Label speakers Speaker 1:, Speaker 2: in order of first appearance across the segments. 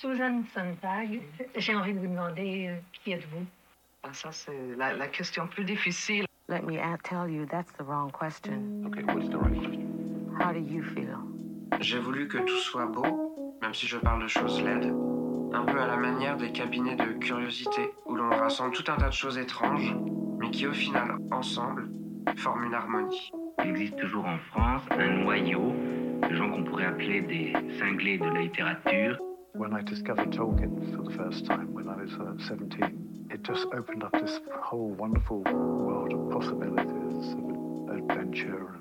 Speaker 1: Susan Sontag, j'ai envie de vous demander euh, qui êtes-vous?
Speaker 2: Ah, ça, c'est la, la question plus difficile.
Speaker 3: Let me tell you, that's the wrong question.
Speaker 4: Okay, what's the right question?
Speaker 3: How do you feel?
Speaker 5: J'ai voulu que tout soit beau, même si je parle de choses laides. Un peu à la manière des cabinets de curiosité, où l'on rassemble tout un tas de choses étranges, mais qui au final, ensemble, forment une harmonie.
Speaker 6: Il existe toujours en France un noyau de gens qu'on pourrait appeler des cinglés de la littérature.
Speaker 4: When I discovered Tolkien for the first time when I was uh, 17, it just opened up this whole wonderful world of possibilities, of adventure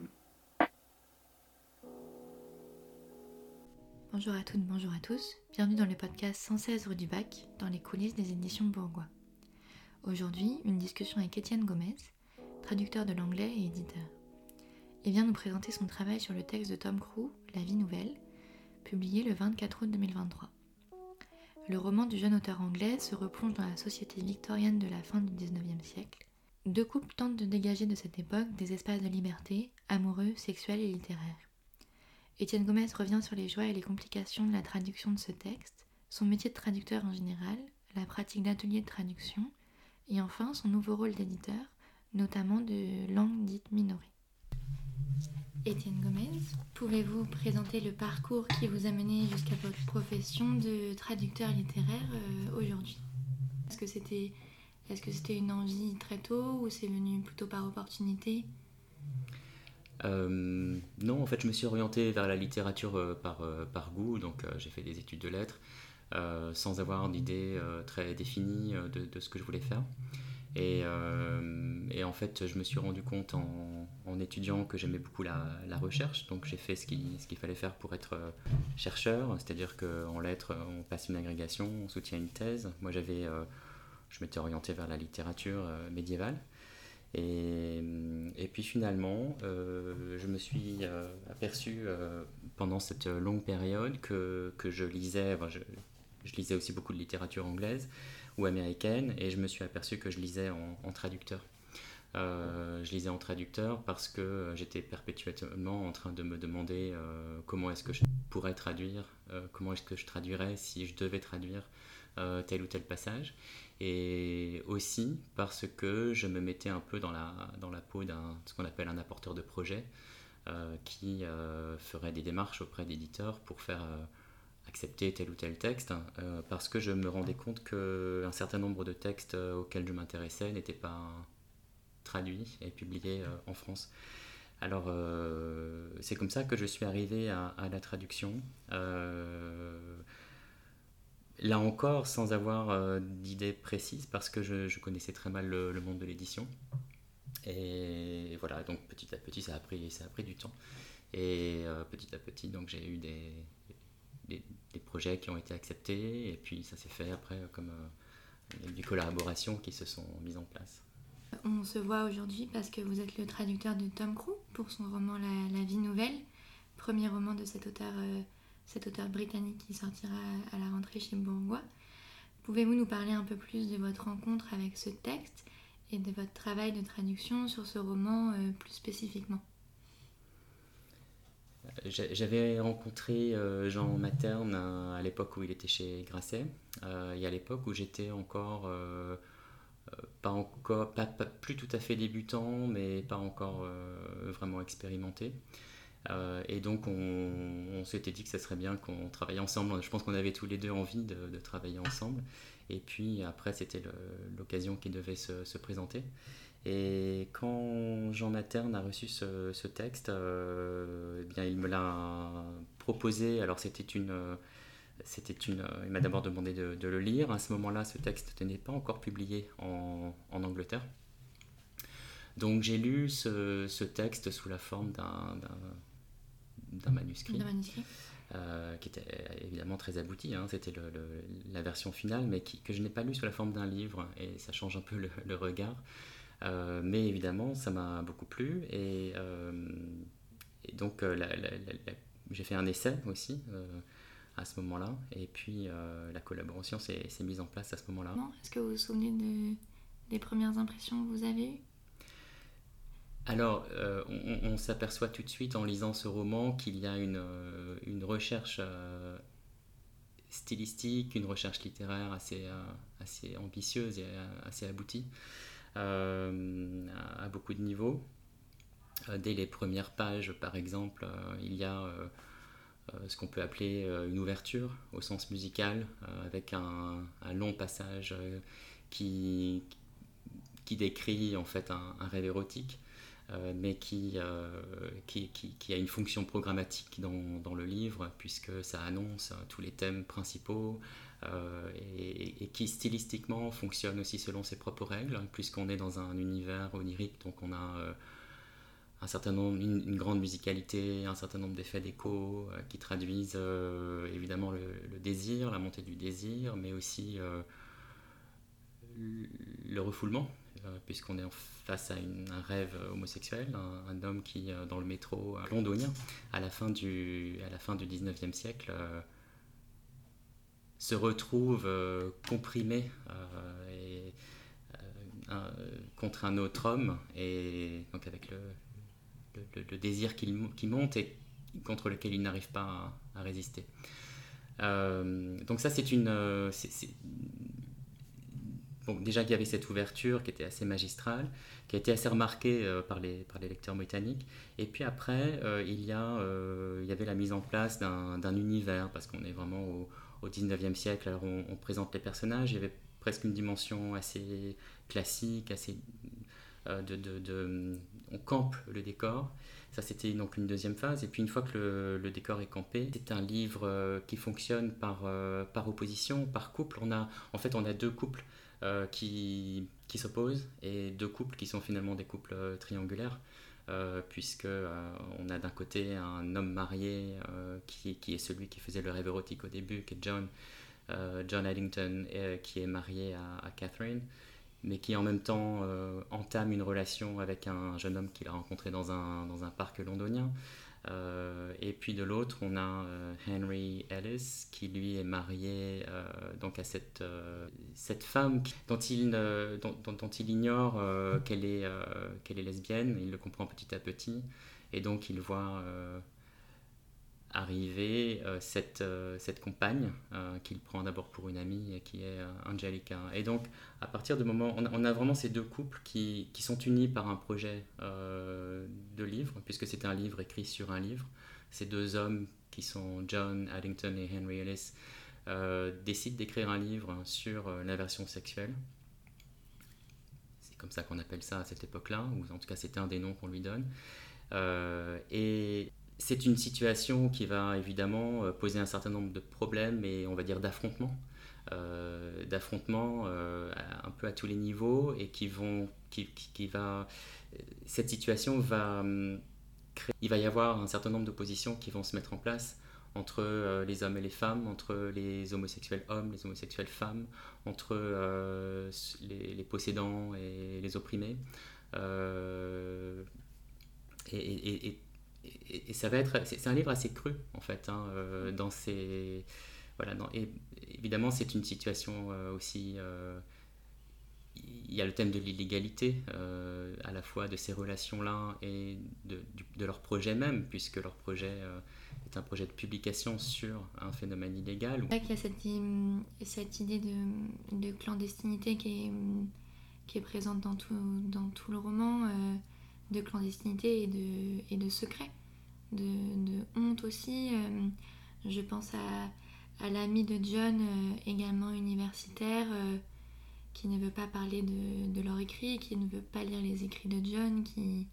Speaker 7: Bonjour à toutes, bonjour à tous. Bienvenue dans le podcast 116 rue du Bac, dans les coulisses des éditions Bourgois. Aujourd'hui, une discussion avec Étienne Gomez, traducteur de l'anglais et éditeur. Il vient nous présenter son travail sur le texte de Tom Crew, La vie nouvelle, publié le 24 août 2023. Le roman du jeune auteur anglais se replonge dans la société victorienne de la fin du 19e siècle. Deux couples tentent de dégager de cette époque des espaces de liberté, amoureux, sexuels et littéraires. Étienne Gomez revient sur les joies et les complications de la traduction de ce texte, son métier de traducteur en général, la pratique d'atelier de traduction, et enfin son nouveau rôle d'éditeur, notamment de langues dites minorées. Étienne Gomez, pouvez-vous présenter le parcours qui vous a mené jusqu'à votre profession de traducteur littéraire euh, aujourd'hui? Est-ce que c'était est-ce que c'était une envie très tôt ou c'est venu plutôt par opportunité?
Speaker 8: Euh, non, en fait, je me suis orienté vers la littérature euh, par, goût, donc j'ai fait des études de lettres sans avoir d'idée euh, très définie de ce que je voulais faire. Et, euh, et en fait, je me suis rendu compte en, étudiant que j'aimais beaucoup la, recherche, donc j'ai fait ce qu'il fallait faire pour être euh, chercheur, c'est-à-dire qu'en lettres, on passe une agrégation, on soutient une thèse. Moi, j'avais, euh, je m'étais orienté vers la littérature euh, médiévale. Et, puis finalement, je me suis aperçu pendant cette longue période que, je lisais, enfin, je lisais aussi beaucoup de littérature anglaise américaine, et je me suis aperçu que je lisais en, traducteur. Euh, je lisais en traducteur parce que j'étais perpétuellement en train de me demander euh, comment est-ce que je pourrais traduire, euh, comment est-ce que je traduirais si je devais traduire euh, tel ou tel passage et aussi parce que je me mettais un peu dans la, peau d'un ce qu'on appelle un apporteur de projet euh, qui euh, ferait des démarches auprès d'éditeurs pour faire euh, accepter tel ou tel texte euh, parce que je me rendais compte qu'un certain nombre de textes euh, auxquels je m'intéressais n'étaient pas traduits et publiés euh, en France. Alors euh, c'est comme ça que je suis arrivé à, à la traduction. Là encore, sans avoir d'idée précise, parce que je, je connaissais très mal le, le monde de l'édition. Et voilà, donc petit à petit, ça a pris, ça a pris du temps. Et petit à petit, donc j'ai eu des, des, projets qui ont été acceptés, et puis ça s'est fait après comme euh, des collaborations qui se sont mises en place.
Speaker 7: On se voit aujourd'hui parce que vous êtes le traducteur de Tom Crew pour son roman La, vie nouvelle, premier roman de cet auteur, euh, cet auteur britannique qui sortira à la rentrée chez Bourgois. Pouvez-vous nous parler un peu plus de votre rencontre avec ce texte et de votre travail de traduction sur ce roman euh, plus spécifiquement?
Speaker 8: J'avais rencontré euh, Jean Materne euh, à l'époque où il était chez Grasset, euh, et à l'époque où j'étais encore, pas encore, pas, plus tout à fait débutant, mais pas encore vraiment expérimenté. Et donc on, s'était dit que ça serait bien qu'on travaille ensemble. Je pense qu'on avait tous les deux envie de, travailler ensemble. Et puis après c'était l'occasion qui devait se présenter. Et quand Jean Materne a reçu ce, ce texte, euh, eh bien, il me l'a proposé. Alors c'était une, c'était une, il m'a d'abord demandé de, de le lire. À ce moment-là, ce texte n'est pas encore publié en, en Angleterre. Donc j'ai lu ce, ce texte sous la forme d'un, d'un, d'un manuscrit
Speaker 7: manuscrit
Speaker 8: euh, qui était évidemment très abouti. hein. C'était la version finale, mais qui- que je n'ai pas lu sous la forme d'un livre, et ça change un peu le, le regard. Euh, mais évidemment, ça m'a beaucoup plu, et, euh, et donc euh, j'ai fait un essai aussi à ce moment-là, et puis la collaboration s'est mise en place à ce moment-là.
Speaker 7: Est-ce que vous vous souvenez de, des premières impressions que vous avez? Eues
Speaker 8: Alors, euh, on, on s'aperçoit tout de suite en lisant ce roman qu'il y a une, euh, une recherche euh, stylistique, une recherche littéraire assez, assez ambitieuse et assez aboutie à, beaucoup de niveaux. dès les premières pages, par exemple, il y a ce qu'on peut appeler une ouverture au sens musical, avec un, long passage qui, décrit en fait un, rêve érotique, euh, mais euh, qui, a une fonction programmatique dans, le livre, puisque ça annonce tous les thèmes principaux, euh, et, qui stylistiquement fonctionne aussi selon ses propres règles, puisqu'on est dans un univers onirique, donc on a un certain nombre, une, grande musicalité, un certain nombre d'effets d'écho qui traduisent évidemment le, désir, la montée du désir, mais aussi le refoulement, euh, puisqu'on est face à un rêve homosexuel, un, homme qui, euh, dans le métro londonien, à la fin du, à la fin du 19e siècle, euh, se retrouve comprimé et, contre un autre homme, et donc avec le, désir qui, monte et contre lequel il n'arrive pas à, résister. donc ça, c'est une, déjà qu'il y avait cette ouverture qui était assez magistrale, qui a été assez remarquée euh, par, les, par les lecteurs britanniques. Et puis après, euh, il, y a, euh, il y avait la mise en place d'un univers, parce qu'on est vraiment au, au 19e siècle, alors on, présente les personnages, il y avait presque une dimension assez classique, assez... De, de, on campe le décor. Ça, c'était donc une deuxième phase. Et puis, une fois que le, décor est campé, c'est un livre qui fonctionne par, par opposition, par couple. On a, en fait, on a deux couples. Euh, qui, qui s'opposent et deux couples qui sont finalement des couples euh, triangulaires. Euh, puisque on a d'un côté un homme marié qui, qui, est celui qui faisait le rêve érotique au début, qui est John, John Addington, qui est marié à, à, Catherine, mais qui en même temps entame une relation avec un jeune homme qu'il a rencontré dans un, dans un parc londonien. Euh, et puis de l'autre, on a euh, Henry Ellis qui lui est marié euh, donc à cette, cette femme dont il, dont, dont, il ignore qu'elle est, qu'elle est lesbienne, il le comprend petit à petit, et donc il voit arriver euh, cette, euh, cette compagne euh, qu'il prend d'abord pour une amie et qui est Angelica. Et donc, à partir du moment, on on a vraiment ces deux couples qui, qui, sont unis par un projet de livre, puisque c'est un livre écrit sur un livre. Ces deux hommes qui sont John Addington et Henry Ellis décident d'écrire un livre sur l'inversion sexuelle. C'est comme ça qu'on appelle ça à cette époque-là, ou en tout cas c'était un des noms qu'on lui donne. et c'est une situation qui va évidemment euh, poser un certain nombre de problèmes et on va dire d'affrontements. Euh, d'affrontements euh, un peu à tous les niveaux et qui vont qui, va cette situation va hum, créer, il va y avoir un certain nombre d'oppositions qui vont se mettre en place entre les hommes et les femmes, entre les homosexuels hommes, les homosexuelles femmes, entre les, possédants et les opprimés. et, ça va être, c'est un livre assez cru en fait, hein, euh, dans ces, voilà, et évidemment c'est une situation euh, aussi, euh, il y a le thème de l'illégalité à la fois de ces relations-là et de, de, leur projet même, puisque leur projet est un projet de publication sur un phénomène illégal.
Speaker 7: C'est vrai qu'il y a cette, cette idée de, de, clandestinité qui est, qui est présente dans tout, dans tout le roman de clandestinité et de, et de secret, de, honte aussi. Euh, je pense à, à l'ami de John, euh, également universitaire, euh, qui ne veut pas parler de, de, leur écrit, qui ne veut pas lire les écrits de John, qui...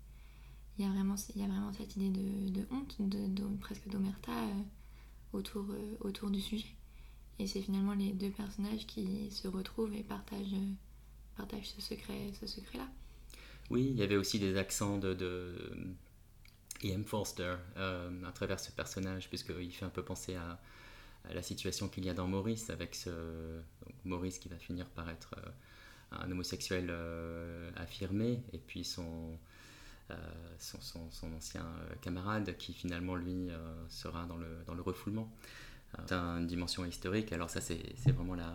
Speaker 7: Il y a vraiment, il y a vraiment cette idée de, de honte, de, presque d'omerta autour, autour du sujet. Et c'est finalement les deux personnages qui se retrouvent et partagent, partagent ce secret, ce secret-là.
Speaker 8: Oui, il y avait aussi des accents de E.M. Forster euh, à travers ce personnage, puisqu'il fait un peu penser à, la situation qu'il y a dans Maurice, avec ce Maurice qui va finir par être euh, un homosexuel euh, affirmé, et puis son, son, son, ancien camarade qui finalement lui sera dans le, dans le refoulement. C'est une dimension historique, alors ça c'est vraiment la,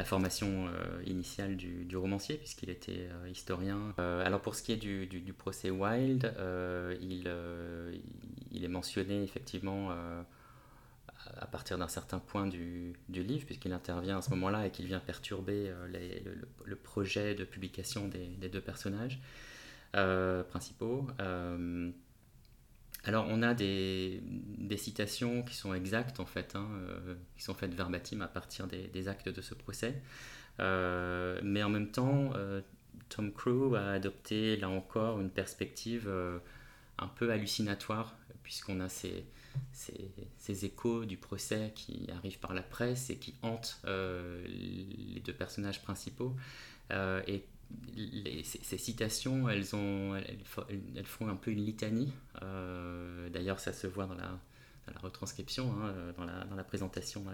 Speaker 8: la formation euh, initiale du, romancier, puisqu'il était euh, historien. Euh, alors pour ce qui est du, procès Wilde, il, il, est mentionné effectivement à partir d'un certain point du, livre, puisqu'il intervient à ce moment-là et qu'il vient perturber le, projet de publication des deux personnages principaux. Alors on a des, citations qui sont exactes en fait, hein, qui sont faites verbatim à partir des, actes de ce procès, mais en même temps Tom Cruise a adopté là encore une perspective euh, un peu hallucinatoire, puisqu'on a ces, ces, échos du procès qui arrivent par la presse et qui hantent euh, les deux personnages principaux. Euh, ces, citations, elles, ont, elles, font un peu une litanie. D'ailleurs, ça se voit dans la, retranscription, hein, dans, la, dans, la, présentation,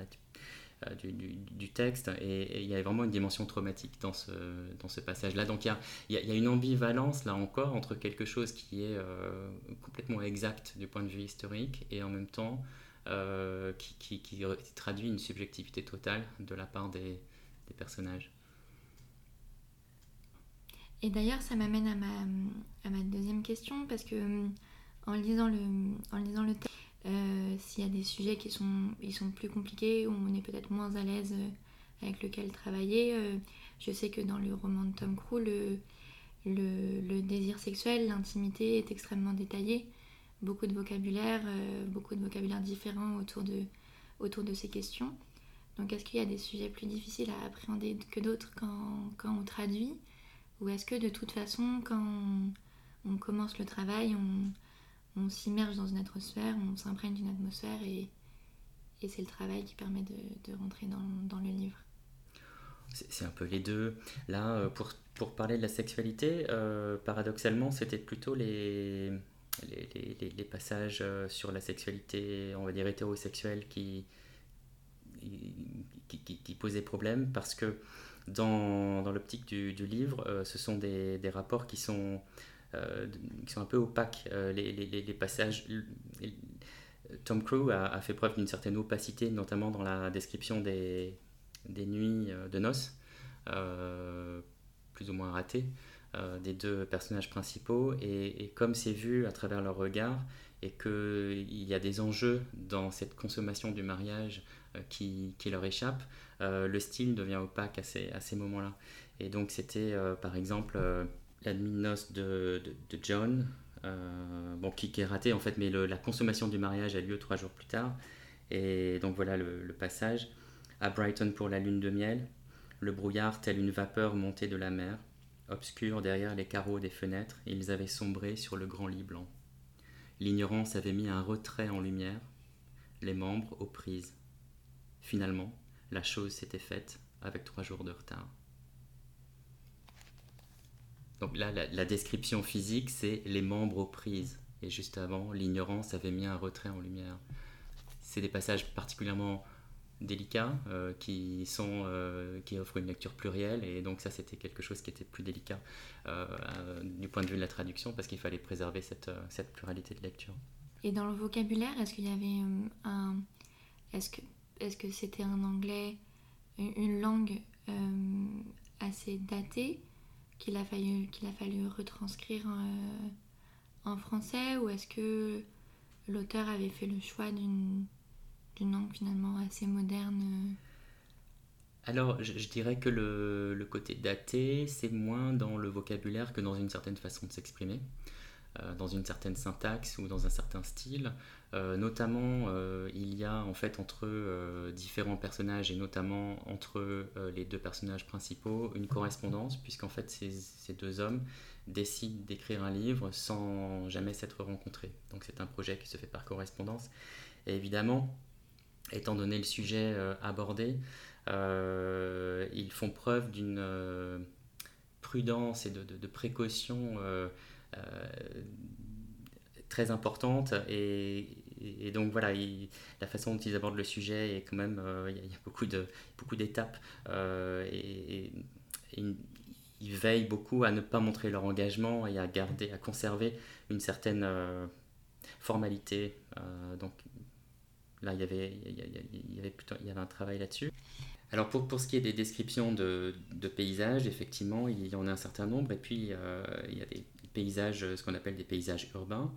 Speaker 8: euh, du, texte et, il y a vraiment une dimension traumatique dans ce, passage-là. Donc il y, a, une ambivalence là encore entre quelque chose qui est euh, complètement exact du point de vue historique et en même temps euh, qui, traduit une subjectivité totale de la part des personnages.
Speaker 7: Et d'ailleurs, ça m'amène à ma, deuxième question parce que en lisant le, en lisant le texte, euh, s'il y a des sujets qui sont, ils sont plus compliqués, où on est peut-être moins à l'aise euh, avec lequel travailler. Euh, je sais que dans le roman de Tom Cruise, le, le, désir sexuel, l'intimité est extrêmement détaillé. Beaucoup de vocabulaire, beaucoup de vocabulaire différent autour de, autour de ces questions. Donc est-ce qu'il y a des sujets plus difficiles à appréhender que d'autres quand, quand, on traduit? Ou est-ce que de toute façon, quand on commence le travail, on, s'immerge dans une atmosphère, on s'imprègne d'une atmosphère et, c'est le travail qui permet de, rentrer dans, le livre?
Speaker 8: C'est un peu les deux. Là, euh, pour, parler de la sexualité, euh, paradoxalement, c'était plutôt les, passages euh, sur la sexualité, on va dire hétérosexuelle, qui, qui, qui, posaient problème parce que dans, l'optique du, livre, ce sont des, rapports qui sont euh, qui sont un peu opaques. Euh, les, passages. Tom Cruise a, fait preuve d'une certaine opacité, notamment dans la description des, des nuits euh, de noces, plus ou moins ratées, des deux personnages principaux. Et, comme c'est vu à travers leur regard, et qu'il y a des enjeux dans cette consommation du mariage qui, qui, leur échappe, le style devient opaque à ces, moments-là. Et donc c'était par exemple la nuit de John, euh, bon, qui, est raté en fait, mais la consommation du mariage a lieu trois jours plus tard. Et donc voilà le, passage. À Brighton pour la lune de miel, le brouillard tel une vapeur montée de la mer, obscur derrière les carreaux des fenêtres, ils avaient sombré sur le grand lit blanc. L'ignorance avait mis un retrait en lumière, les membres aux prises. Finalement, la chose s'était faite avec trois jours de retard. Donc là, la, description physique, c'est les membres aux prises. Et juste avant, l'ignorance avait mis un retrait en lumière. C'est des passages particulièrement délicats euh, qui, sont, euh, qui offrent une lecture plurielle. Et donc ça, c'était quelque chose qui était plus délicat euh, du point de vue de la traduction parce qu'il fallait préserver cette, cette pluralité de lecture.
Speaker 7: Et dans le vocabulaire, est-ce qu'il y avait un... Est-ce que est-ce que c'était un anglais, une langue assez datée qu'il a, fallu, a fallu retranscrire euh, en, français ou est-ce que l'auteur avait fait le choix d'une, langue finalement assez moderne euh?
Speaker 8: Alors, je, dirais que le, le, côté daté, c'est moins dans le vocabulaire que dans une certaine façon de s'exprimer. Euh, dans une certaine syntaxe ou dans un certain style. Euh, notamment, euh, il y a en fait entre différents personnages et notamment entre les deux personnages principaux une correspondance, puisqu'en fait ces, ces, deux hommes décident d'écrire un livre sans jamais s'être rencontrés. Donc c'est un projet qui se fait par correspondance. Et évidemment, étant donné le sujet abordé, ils font preuve d'une prudence et de, de, de précaution euh, très importante et, donc voilà, la façon dont ils abordent le sujet est quand même, euh, il y, a beaucoup de beaucoup d'étapes euh, et, ils veillent beaucoup à ne pas montrer leur engagement et à garder, à conserver une certaine formalité. donc là, il y avait, il y avait plutôt, il y avait un travail là-dessus. Alors pour, pour ce qui est des descriptions de, de, paysages, effectivement, il y en a un certain nombre, et puis il y a des paysages, ce qu'on appelle des paysages urbains.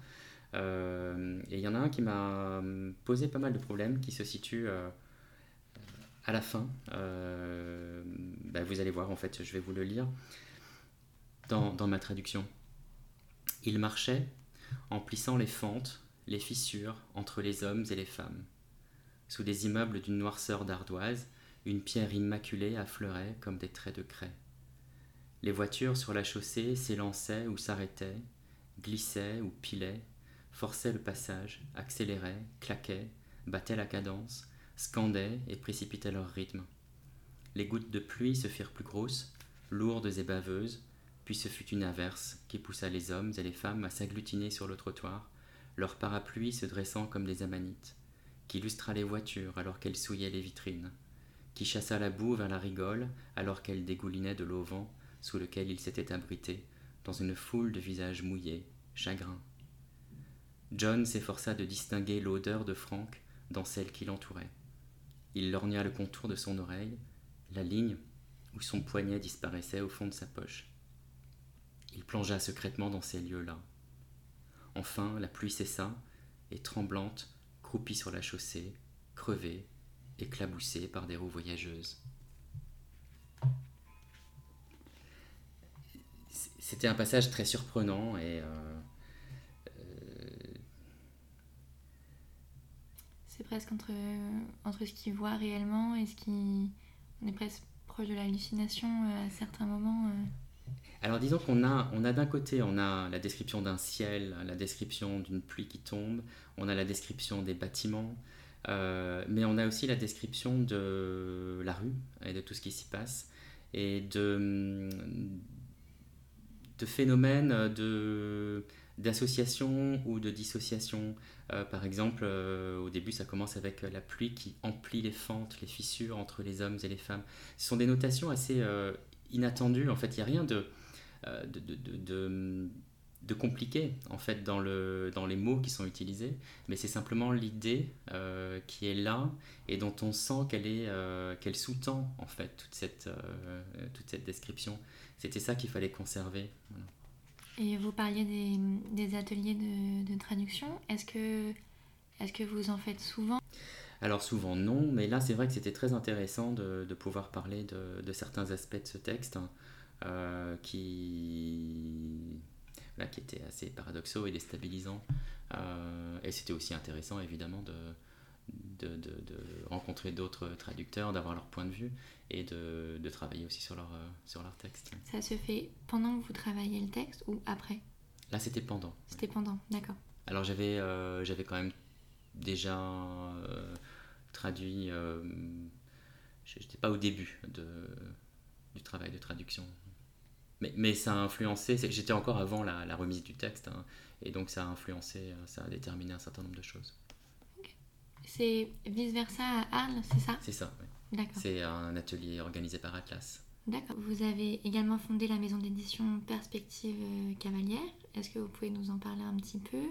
Speaker 8: Euh, et il y en a un qui m'a posé pas mal de problèmes, qui se situe euh, à la fin. Euh, bah, vous allez voir, en fait, je vais vous le lire dans, dans ma traduction. Il marchait en plissant les fentes, les fissures entre les hommes et les femmes. Sous des immeubles d'une noirceur d'ardoise, une pierre immaculée affleurait comme des traits de craie. Les voitures sur la chaussée s'élançaient ou s'arrêtaient, glissaient ou pilaient, forçaient le passage, accéléraient, claquaient, battaient la cadence, scandaient et précipitaient leur rythme. Les gouttes de pluie se firent plus grosses, lourdes et baveuses, puis ce fut une averse qui poussa les hommes et les femmes à s'agglutiner sur le trottoir, leurs parapluies se dressant comme des amanites, qui lustra les voitures alors qu'elles souillaient les vitrines, qui chassa la boue vers la rigole alors qu'elle dégoulinait de l'auvent sous lequel il s'était abrité, dans une foule de visages mouillés, chagrins. John s'efforça de distinguer l'odeur de Frank dans celle qui l'entourait. Il lorgna le contour de son oreille, la ligne où son poignet disparaissait au fond de sa poche. Il plongea secrètement dans ces lieux-là. Enfin, la pluie cessa, et tremblante, croupit sur la chaussée, crevée, éclaboussée par des roues voyageuses. C'était un passage très surprenant et euh,
Speaker 7: C'est presque entre, entre ce qu'il voit réellement et ce qui. On est presque proche de l'hallucination euh, à certains moments. euh.
Speaker 8: Alors disons qu'on a, on a d'un côté, on a la description d'un ciel, la description d'une pluie qui tombe, on a la description des bâtiments, euh, mais on a aussi la description de la rue et de tout ce qui s'y passe, et de, de phénomènes de, d'association ou de dissociation. Euh, par exemple, euh, au début, ça commence avec la pluie qui emplit les fentes, les fissures entre les hommes et les femmes. Ce sont des notations assez euh, inattendues. En fait, il n'y a rien de, euh, compliqué en fait dans, le, dans les mots qui sont utilisés, mais c'est simplement l'idée euh, qui est là et dont on sent qu'elle euh, sous-tend en fait toute cette, euh, description. C'était ça qu'il fallait conserver.
Speaker 7: Et vous parliez des, ateliers de, traduction. Est-ce que, est que vous en faites souvent?
Speaker 8: Alors souvent non, mais là c'est vrai que c'était très intéressant de, pouvoir parler de, certains aspects de ce texte hein, euh, qui, là, qui étaient assez paradoxaux et déstabilisants. Euh, et c'était aussi intéressant évidemment de, de, de- de rencontrer d'autres traducteurs, d'avoir leur point de vue et de, de travailler aussi sur leur, euh, sur leur texte.
Speaker 7: Ça se fait pendant que vous travaillez le texte ou après?
Speaker 8: Là c'était pendant.
Speaker 7: C'était pendant, d'accord.
Speaker 8: Alors j'avais euh, j'avais quand même déjà euh, traduit. Euh, J'étais pas au début de, du travail de traduction. Mais, mais ça a influencé, j'étais encore avant la, la remise du texte, hein, et donc ça a influencé, ça a déterminé un certain nombre de choses.
Speaker 7: C'est vice-versa à Arles, c'est ça?
Speaker 8: C'est ça, oui.
Speaker 7: D'accord.
Speaker 8: C'est un atelier organisé par Atlas.
Speaker 7: D'accord. Vous avez également fondé la maison d'édition Perspective euh, Cavalière. Est-ce que vous pouvez nous en parler un petit peu?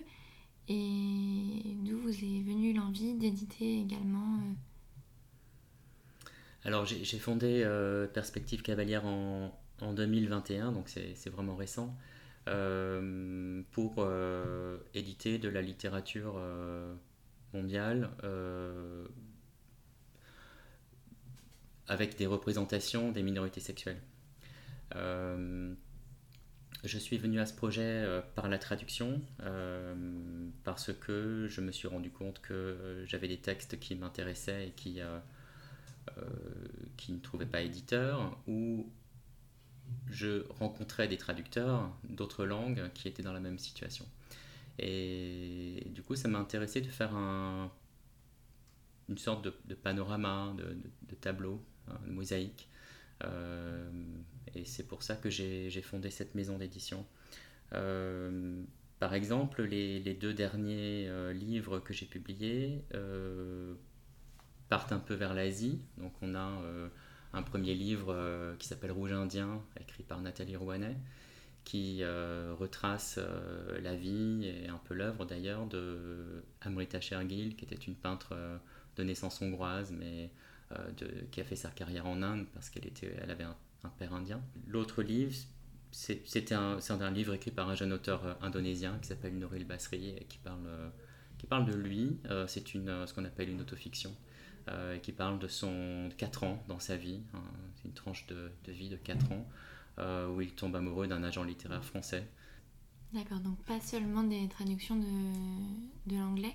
Speaker 7: Et d'où vous est venue l'envie d'éditer également euh,
Speaker 8: Alors j'ai fondé euh, Perspective Cavalière en, en 2021, donc c'est vraiment récent, euh, pour euh, éditer de la littérature mondiale euh, avec des représentations des minorités sexuelles. Euh, je suis venu à ce projet euh, par la traduction, parce que je me suis rendu compte que j'avais des textes qui m'intéressaient et qui, qui ne trouvaient pas éditeur, ou je rencontrais des traducteurs d'autres langues qui étaient dans la même situation. Et du coup, ça m'a intéressé de faire un- une sorte de, panorama, de, de- tableau, hein, de mosaïque. Euh, et c'est pour ça que j'ai fondé cette maison d'édition. Euh, par exemple, les, deux derniers euh, livres que j'ai publiés partent un peu vers l'Asie. Donc on a un premier livre qui s'appelle Rouge Indien, écrit par Nathalie Rouanet, qui euh, retrace euh, la vie et un peu l'œuvre d'ailleurs de Amrita Shergill, qui était une peintre euh, de naissance hongroise, mais qui a fait sa carrière en Inde parce qu'elle elle avait un, père indien. L'autre livre c'est un livre écrit par un jeune auteur indonésien qui s'appelle Nurul Basri et qui parle, qui parle de lui. C'est ce qu'on appelle une autofiction qui parle de son 4 ans dans sa vie. Hein. une tranche de, de, vie de 4 ans où il tombe amoureux d'un agent littéraire français.
Speaker 7: D'accord, donc pas seulement des traductions de, de l'anglais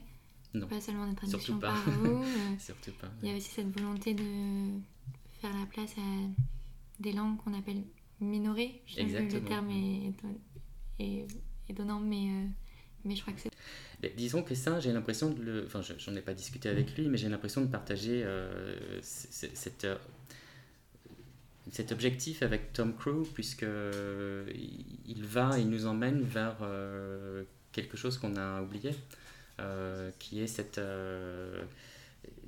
Speaker 8: non.
Speaker 7: Pas seulement des traductions par vous.
Speaker 8: Surtout pas.
Speaker 7: Il y a aussi cette volonté de faire la place à des langues qu'on appelle minoré. Je sais que le terme est, est, étonnant, mais, euh, mais je crois que c'est.
Speaker 8: disons que ça, j'ai l'impression de le. Enfin, j'en ai pas discuté avec lui, mais j'ai l'impression de partager euh, cette, euh, cet objectif avec Tom Cruise, puisque il va, il nous emmène vers quelque chose qu'on a oublié, qui est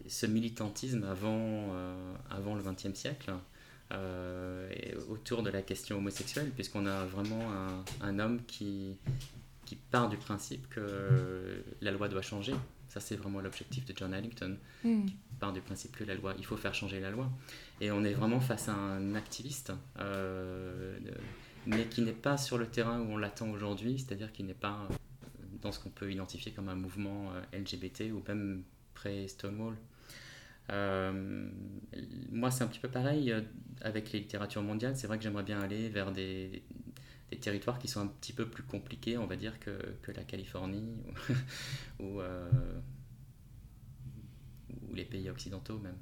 Speaker 8: ce militantisme avant, avant le XXe siècle. Euh, autour de la question homosexuelle, puisqu'on a vraiment un, homme qui part du principe que la loi doit changer. Ça, c'est vraiment l'objectif de John Allington, mm. qui part du principe que la loi, il faut faire changer la loi. Et on est vraiment face à un activiste, euh, mais qui n'est pas sur le terrain où on l'attend aujourd'hui, c'est-à-dire qui n'est pas dans ce qu'on peut identifier comme un mouvement euh, LGBT ou même pré-Stonewall. Euh, moi, c'est un petit peu pareil euh, avec les littératures mondiales. C'est vrai que j'aimerais bien aller vers des, des, territoires qui sont un petit peu plus compliqués, on va dire, que, la Californie euh, ou les pays occidentaux même.